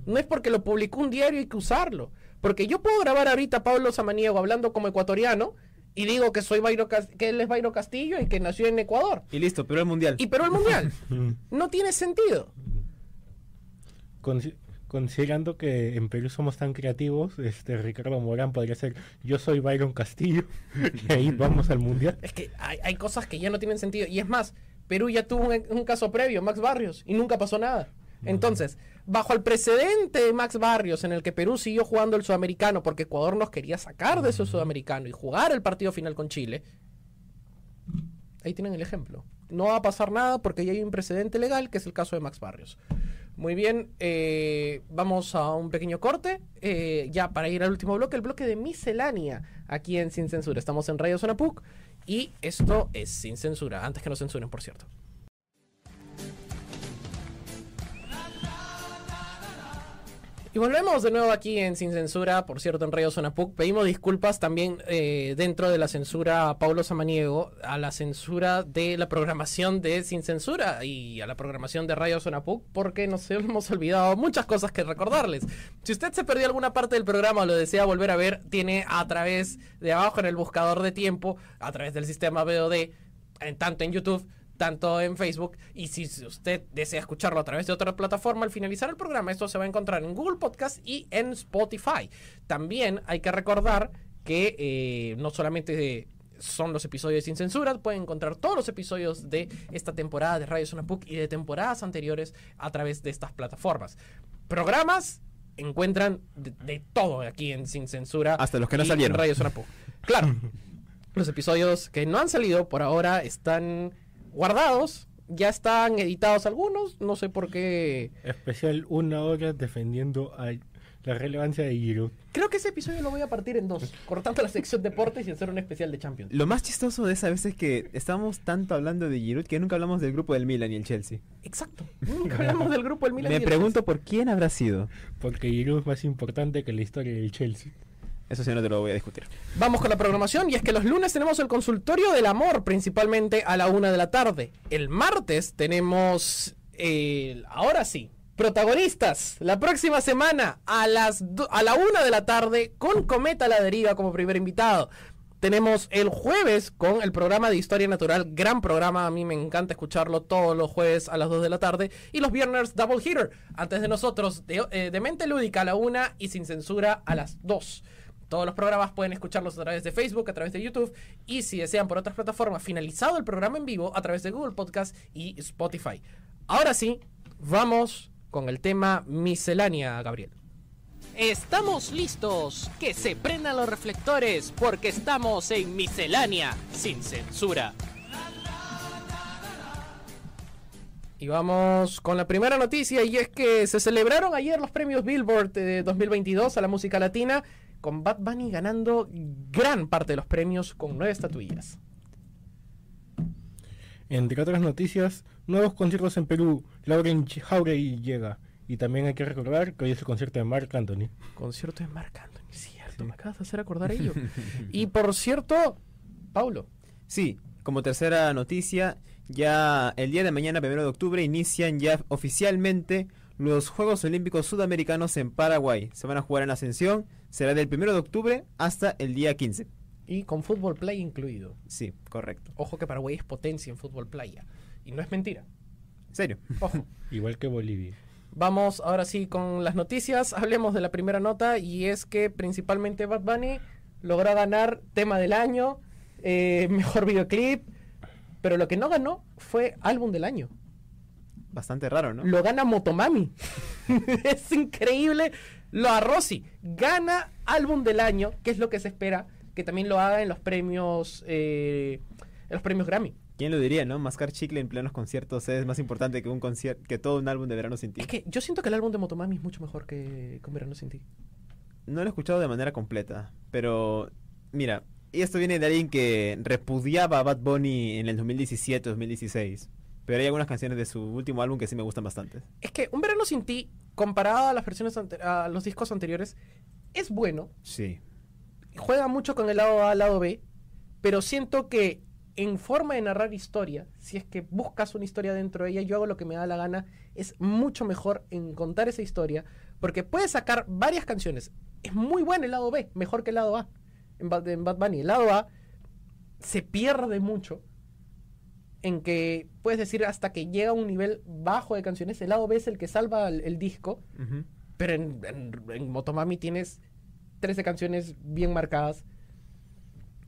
No es porque lo publicó un diario y hay que usarlo. Porque yo puedo grabar ahorita a Pablo Samaniego hablando como ecuatoriano y digo que soy Bayro que él es Bayro Castillo y que nació en Ecuador. Y listo, pero el mundial. Y pero el mundial no tiene sentido. Consi- considerando que en Perú somos tan creativos, este Ricardo Morán podría ser yo soy Byron Castillo y ahí vamos al mundial. Es que hay, hay cosas que ya no tienen sentido. Y es más, Perú ya tuvo un, un caso previo, Max Barrios, y nunca pasó nada. Entonces, bajo el precedente de Max Barrios, en el que Perú siguió jugando el sudamericano porque Ecuador nos quería sacar de ese sudamericano y jugar el partido final con Chile, ahí tienen el ejemplo. No va a pasar nada porque ya hay un precedente legal, que es el caso de Max Barrios. Muy bien, eh, vamos a un pequeño corte. eh, ya para ir al último bloque, el bloque de miscelánea aquí en Sin Censura. Estamos en Radio Zona PUC y esto es Sin Censura. Antes que nos censuren, por cierto. Y volvemos de nuevo aquí en Sin Censura, por cierto, en Radio Zona PUC. Pedimos disculpas también eh, dentro de la censura a Pablo Samaniego, a la censura de la programación de Sin Censura y a la programación de Radio Zona PUC, porque nos hemos olvidado muchas cosas que recordarles. Si usted se perdió alguna parte del programa o lo desea volver a ver, tiene a través de abajo en el buscador de tiempo, a través del sistema VOD, en, tanto en YouTube tanto en Facebook y si usted desea escucharlo a través de otra plataforma al finalizar el programa esto se va a encontrar en Google Podcast y en Spotify. También hay que recordar que eh, no solamente son los episodios sin censura pueden encontrar todos los episodios de esta temporada de Radio Zona PUC y de temporadas anteriores a través de estas plataformas. Programas encuentran de, de todo aquí en Sin Censura Hasta los que no y en salieron. Radio Zona PUC. Claro los episodios que no han salido por ahora están guardados. Ya están editados algunos. No sé por qué. Especial una hora defendiendo a la relevancia de Giroud. Creo que ese episodio lo voy a partir en dos. Cortando la sección deportes y hacer un especial de Champions. Lo más chistoso de esa vez es que estábamos tanto hablando de Giroud que nunca hablamos del grupo del Milan y el Chelsea. Exacto. Nunca hablamos del grupo del Milan. y Me del pregunto por quién habrá sido. Porque Giroud es más importante que la historia del Chelsea. Eso sí no te lo voy a discutir. Vamos con la programación y es que los lunes tenemos el consultorio del amor, principalmente a la una de la tarde. El martes tenemos ahora sí, protagonistas, la próxima semana a las a la una de la tarde con Cometa la Deriva como primer invitado. Tenemos el jueves con el programa de Historia Natural, gran programa, a mí me encanta escucharlo todos los jueves a las 2 de la tarde. Y los viernes Double Hitter, antes de nosotros, de, eh, de Mente Lúdica a la 1 y sin censura a las 2. Todos los programas pueden escucharlos a través de Facebook, a través de YouTube y si desean por otras plataformas, finalizado el programa en vivo a través de Google Podcast y Spotify. Ahora sí, vamos con el tema miscelánea, Gabriel. Estamos listos. Que se prendan los reflectores porque estamos en miscelánea sin censura. Y vamos con la primera noticia y es que se celebraron ayer los premios Billboard de 2022 a la música latina con Bad Bunny ganando gran parte de los premios con nueve estatuillas. Entre otras noticias, nuevos conciertos en Perú. Lauren Jauregui llega. Y también hay que recordar que hoy es el concierto de Marc Anthony. Concierto de Marc Anthony, cierto, me acabas de hacer acordar ello. y por cierto, Paulo, Sí, como tercera noticia, ya el día de mañana, primero de octubre, inician ya oficialmente los Juegos Olímpicos Sudamericanos en Paraguay. Se van a jugar en Ascensión, será del primero de octubre hasta el día 15. y con fútbol play incluido. Sí, correcto. Ojo que Paraguay es potencia en fútbol playa. Y no es mentira. ¿En serio? Ojo. Igual que Bolivia. Vamos ahora sí con las noticias. Hablemos de la primera nota y es que principalmente Bad Bunny logró ganar tema del año, eh, mejor videoclip, pero lo que no ganó fue álbum del año. Bastante raro, ¿no? Lo gana Motomami. es increíble. Lo a Rossi gana álbum del año, que es lo que se espera que también lo haga en los premios, eh, en los premios Grammy. ¿Quién lo diría, no? Mascar chicle en plenos conciertos es más importante que un concierto, que todo un álbum de verano sin ti. Es que yo siento que el álbum de Motomami es mucho mejor que Con Verano Sin Ti. No lo he escuchado de manera completa, pero mira, y esto viene de alguien que repudiaba a Bad Bunny en el 2017-2016. Pero hay algunas canciones de su último álbum que sí me gustan bastante. Es que Un Verano Sin Ti, comparado a las versiones a los discos anteriores, es bueno. Sí. Juega mucho con el lado A, lado B, pero siento que en forma de narrar historia, si es que buscas una historia dentro de ella, yo hago lo que me da la gana, es mucho mejor en contar esa historia, porque puedes sacar varias canciones. Es muy bueno el lado B, mejor que el lado A en Bad, en Bad Bunny. El lado A se pierde mucho en que puedes decir hasta que llega a un nivel bajo de canciones, el lado B es el que salva el, el disco, pero en, en- en Motomami tienes 13 canciones bien marcadas.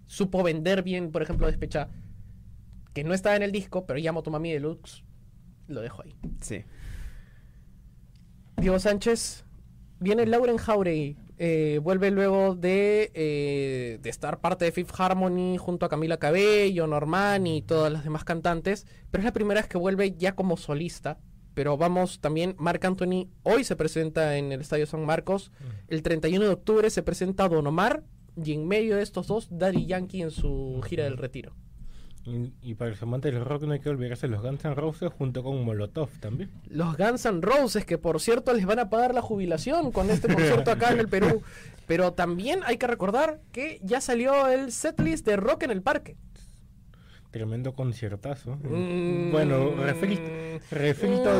Supo vender bien, por ejemplo, Despecha, que no estaba en el disco, pero ya Motomami Deluxe lo dejo ahí. Sí. Diego Sánchez, viene Lauren Jauregui. Eh, vuelve luego de, eh, de estar parte de Fifth Harmony junto a Camila Cabello, Norman y todas las demás cantantes. Pero es la primera vez que vuelve ya como solista. Pero vamos también, Marc Anthony hoy se presenta en el Estadio San Marcos. El 31 de octubre se presenta Don Omar. Y en medio de estos dos, Daddy Yankee en su gira del retiro. Y, y para los amantes del rock no hay que olvidarse los Guns N' Roses junto con Molotov también. Los Guns N' Roses, que por cierto les van a pagar la jubilación con este concierto acá en el Perú. Pero también hay que recordar que ya salió el setlist de Rock en el Parque. Tremendo conciertazo. Mm. Bueno, refrito, refrito,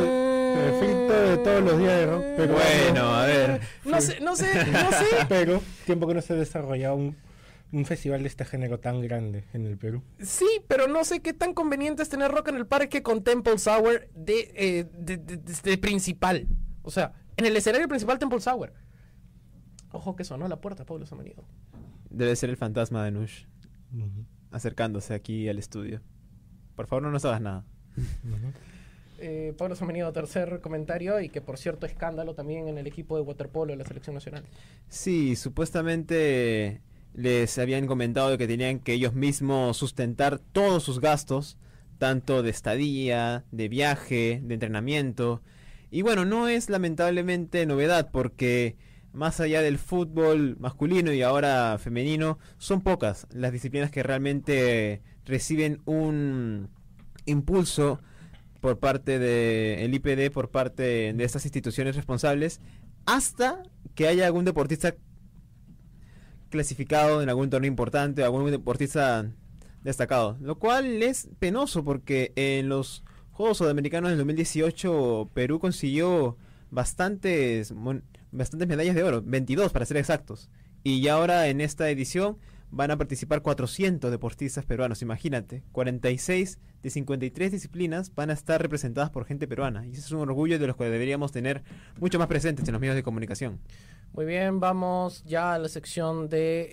refrito de todos los días de rock, pero Bueno, a ver. No sé, no sé, no sé. pero tiempo que no se desarrollaba un, un festival de este género tan grande en el Perú. Sí, pero no sé qué tan conveniente es tener Rock en el Parque con Temple Sour de, eh, de, de- de- de principal. O sea, en el escenario principal Temple Sour. Ojo que sonó a la puerta, Pablo Samaniego. Debe ser el fantasma de Nush acercándose aquí al estudio. Por favor, no nos hagas nada. Eh, Pablo Samaniego, tercer comentario, y que por cierto escándalo también en el equipo de waterpolo de la selección nacional. Sí, supuestamente les habían comentado de que tenían que ellos mismos sustentar todos sus gastos, tanto de estadía, de viaje, de entrenamiento. Y bueno, no es lamentablemente novedad porque más allá del fútbol masculino y ahora femenino, son pocas las disciplinas que realmente reciben un impulso por parte del IPD, por parte de estas instituciones responsables, hasta que haya algún deportista clasificado en algún torneo importante, algún deportista destacado. Lo cual es penoso porque en los Juegos Sudamericanos del 2018 Perú consiguió bastantes, bastantes medallas de oro, 22 para ser exactos. Y ya ahora en esta edición van a participar 400 deportistas peruanos, imagínate. 46 de 53 disciplinas van a estar representadas por gente peruana. Y ese es un orgullo de los que deberíamos tener mucho más presentes en los medios de comunicación. Muy bien, vamos ya a la sección de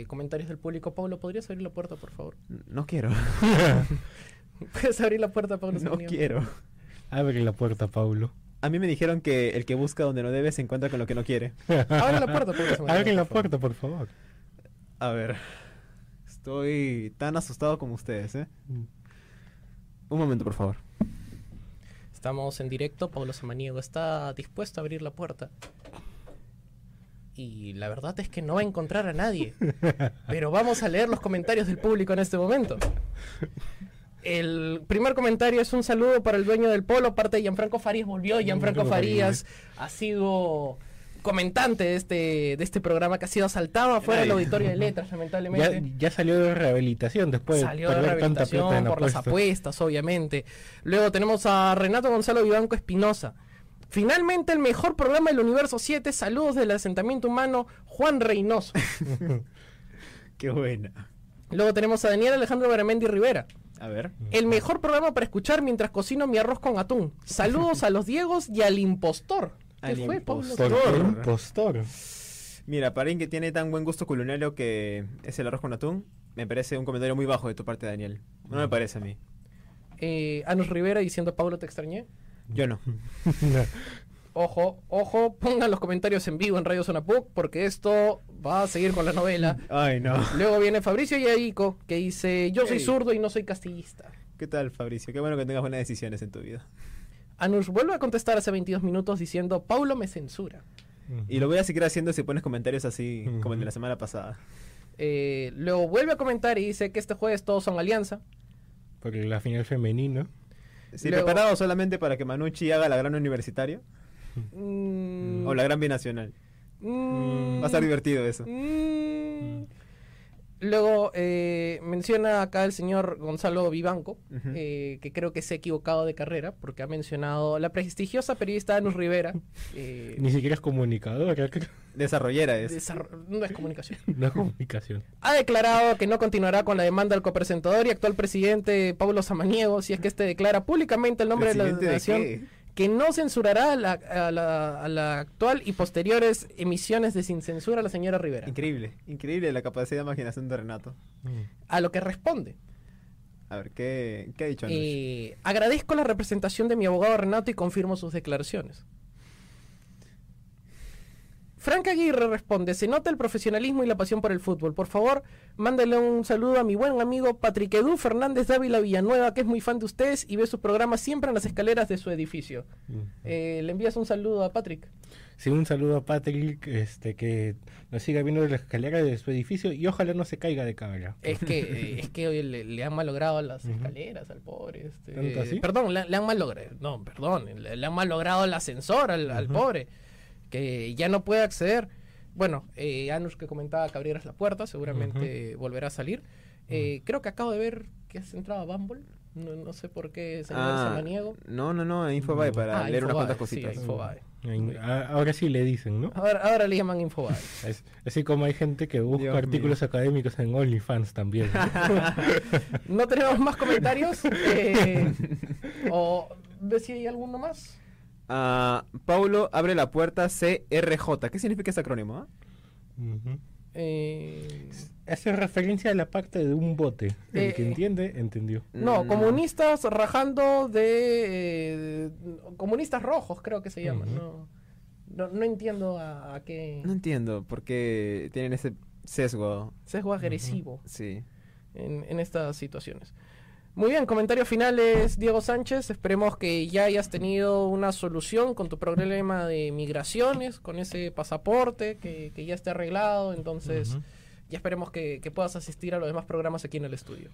eh, comentarios del público. Pablo, ¿podrías abrir la puerta, por favor? No quiero, ¿Puedes abrir la puerta, Pablo? no Samaniego? quiero. Abre la puerta, Paulo. A mí me dijeron que el que busca donde no debe se encuentra con lo que no quiere. Abre la puerta, Pablo. Samaniego, Abre la por favor. puerta, por favor. A ver, estoy tan asustado como ustedes, ¿eh? Un momento, por favor. Estamos en directo, Pablo Samaniego está dispuesto a abrir la puerta. Y la verdad es que no va a encontrar a nadie. Pero vamos a leer los comentarios del público en este momento. El primer comentario es un saludo para el dueño del polo, parte de Gianfranco Farías. Volvió Gianfranco Farías. Ha sido comentante de este, de este programa que ha sido asaltado afuera del auditorio de letras, lamentablemente. ya salió de rehabilitación después Salió de perder tanta plata rehabilitación en por las apuestas. apuestas, obviamente. Luego tenemos a Renato Gonzalo Vivanco Espinosa. Finalmente el mejor programa del Universo 7. Saludos del asentamiento humano Juan Reynoso. Qué buena. Luego tenemos a Daniel Alejandro Beramendi Rivera. A ver. El mejor programa para escuchar mientras cocino mi arroz con atún. Saludos a los Diegos y al impostor. ¿Qué Al fue, Pablo? impostor. Por el impostor. Mira, para alguien que tiene tan buen gusto culinario que es el arroz con atún, me parece un comentario muy bajo de tu parte, Daniel. No me parece a mí. Eh, Anos Rivera diciendo Pablo te extrañé. Yo no. Ojo, ojo, pongan los comentarios en vivo en Radio Zona Puc porque esto va a seguir con la novela. Ay, no. Luego viene Fabricio Yaico que dice, yo soy Hey. zurdo y no soy castillista. ¿Qué tal, Fabricio? Qué bueno que tengas buenas decisiones en tu vida. Anush vuelve a contestar hace 22 minutos diciendo, Paulo me censura. Y lo voy a seguir haciendo si pones comentarios así como el de la semana pasada. Eh, luego vuelve a comentar y dice que este jueves todos son alianza. Por la final femenina. Sí, Luego- preparado solamente para que Manucci haga la gran universitaria Mm, o la gran binacional. mm, Va a estar divertido eso. mm. Luego eh, menciona acá el señor Gonzalo Vivanco, eh, que creo que se ha equivocado de carrera, porque ha mencionado la prestigiosa periodista Anus Rivera. eh, Ni siquiera es comunicadora. Desarrollera es. desarro- no es comunicación. No es comunicación. Ha declarado que no continuará con la demanda del copresentador y actual presidente Pablo Samaniego si es que este declara públicamente el nombre de la ¿Presidente de nación? Que no censurará a la, a la- a la actual y posteriores emisiones de sin censura a la señora Rivera. Increíble, increíble la capacidad de imaginación de Renato. A lo que responde. A ver, ¿qué, qué ha dicho eh, agradezco la representación de mi abogado Renato y confirmo sus declaraciones. Frank Aguirre responde, se nota el profesionalismo y la pasión por el fútbol. Por favor, mándale un saludo a mi buen amigo Patrick Edu Fernández Dávila Villanueva, que es muy fan de ustedes y ve su programa siempre en las escaleras de su edificio. Eh, ¿Le envías un saludo a Patrick? Sí, un saludo a Patrick, este, que nos siga viendo de la escalera de su edificio y ojalá no se caiga de cabra. Es que, eh, es que oye, le, le han malogrado las escaleras al pobre. este, ¿Tanto así? Perdón, le, le han malogrado. No, perdón. Le, le han malogrado el ascensor al, al pobre. Que ya no puede acceder. Bueno, eh, Anush que comentaba que abrieras la puerta, seguramente volverá a salir. Eh, Creo que acabo de ver que has entrado a Bumble. No, no sé por qué, señor Ah, Samaniego. no, no, no, en Infobae para Ah, leer unas Infobae, cuantas sí, cositas. Infobae. En- a- Ahora sí le dicen, ¿no? Ahora, ahora le llaman Infobae. Es- así como hay gente que busca Dios artículos académicos en OnlyFans también. ¿no? no tenemos más comentarios. Eh, ¿O ves si hay alguno más? Ah, Paulo abre la puerta CRJ. ¿Qué significa ese acrónimo? ah? Ujú. Eh, Hace referencia a la parte de un bote. El Eh, que entiende, entendió. No, Mm, comunistas rajando de... eh, comunistas rojos creo que se llaman. No, no, no entiendo a, a qué No entiendo por qué tienen ese sesgo. sesgo agresivo Sí. en, en estas situaciones. Muy bien, comentarios finales, Diego Sánchez. Esperemos que ya hayas tenido una solución con tu problema de migraciones, con ese pasaporte que, que ya esté arreglado. Entonces, ya esperemos que, que puedas asistir a los demás programas aquí en el estudio.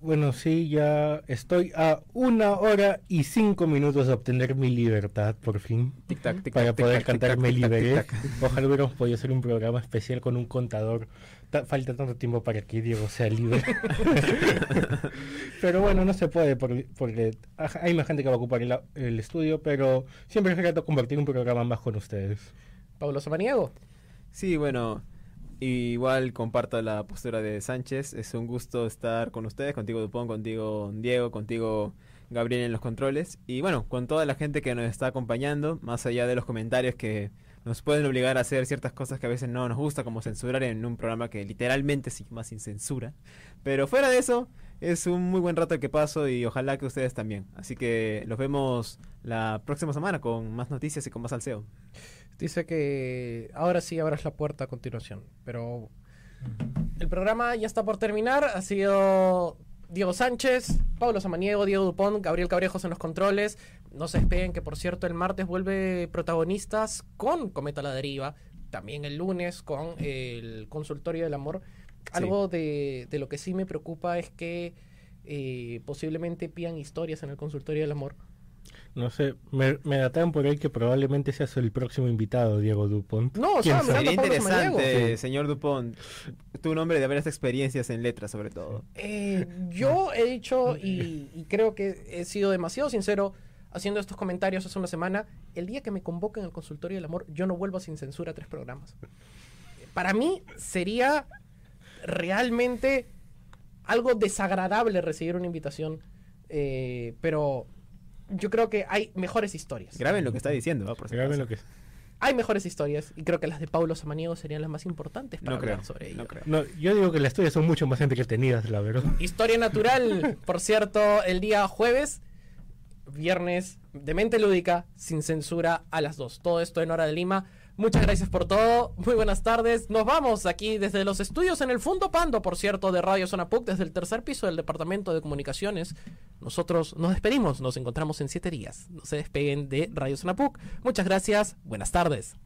Bueno, sí, ya estoy a una hora y cinco minutos de obtener mi libertad, por fin. Tic tac, tic para tac, tic poder tac, cantar tic Me tac, tic tac, Liberé. tic tac. Ojalá hubiéramos podido hacer un programa especial con un contador. Ta- falta tanto tiempo para que Diego sea libre. Pero bueno, no se puede por- porque hay más gente que va a ocupar el, el estudio, pero siempre es grato compartir un programa más con ustedes. Pablo Samaniego. Sí, bueno, igual comparto la postura de Sánchez. Es un gusto estar con ustedes, contigo Dupont, contigo Diego, contigo Gabriel en los controles. Y bueno, con toda la gente que nos está acompañando, más allá de los comentarios que nos pueden obligar a hacer ciertas cosas que a veces no nos gusta, como censurar en un programa que literalmente se llama sin censura. Pero fuera de eso, es un muy buen rato el que paso y ojalá que ustedes también. Así que los vemos la próxima semana con más noticias y con más salseo. Dice que ahora sí abras la puerta a continuación. Pero el programa ya está por terminar. Ha sido Diego Sánchez, Pablo Samaniego, Diego Dupont, Gabriel Cabrejos en los controles. No se despeguen que, por cierto, el martes vuelve protagonistas con Cometa a la Deriva. También el lunes con el Consultorio del Amor. Algo de, de lo que sí me preocupa es que eh, posiblemente pidan historias en el Consultorio del Amor. No sé, me, me datan por ahí que probablemente seas el próximo invitado, Diego Dupont. No, o Sería interesante, señor Dupont, tu nombre de haber estas experiencias en letras sobre todo. Eh, yo he dicho y, y creo que he sido demasiado sincero haciendo estos comentarios hace una semana. El día que me convoquen al consultorio del amor, yo no vuelvo sin censura a tres programas. Para mí sería realmente algo desagradable recibir una invitación, eh, pero yo creo que hay mejores historias. Graben lo que está diciendo, ¿va? por si Graben lo que Hay mejores historias y creo que las de Paulo Samaniego serían las más importantes para No creo, hablar sobre ello. no creo. No, yo digo que las tuyas son mucho más entretenidas, la verdad. Historia natural, por cierto, el día jueves, viernes, de mente lúdica, sin censura, a las 2. Todo esto en Hora de Lima. Muchas gracias por todo. Muy buenas tardes. Nos vamos aquí desde los estudios en el Fundo Pando, por cierto, de Radio Zona PUC, desde el tercer piso del Departamento de Comunicaciones. Nosotros nos despedimos. Nos encontramos en siete días. No se despeguen de Radio Zona PUC. Muchas gracias. Buenas tardes.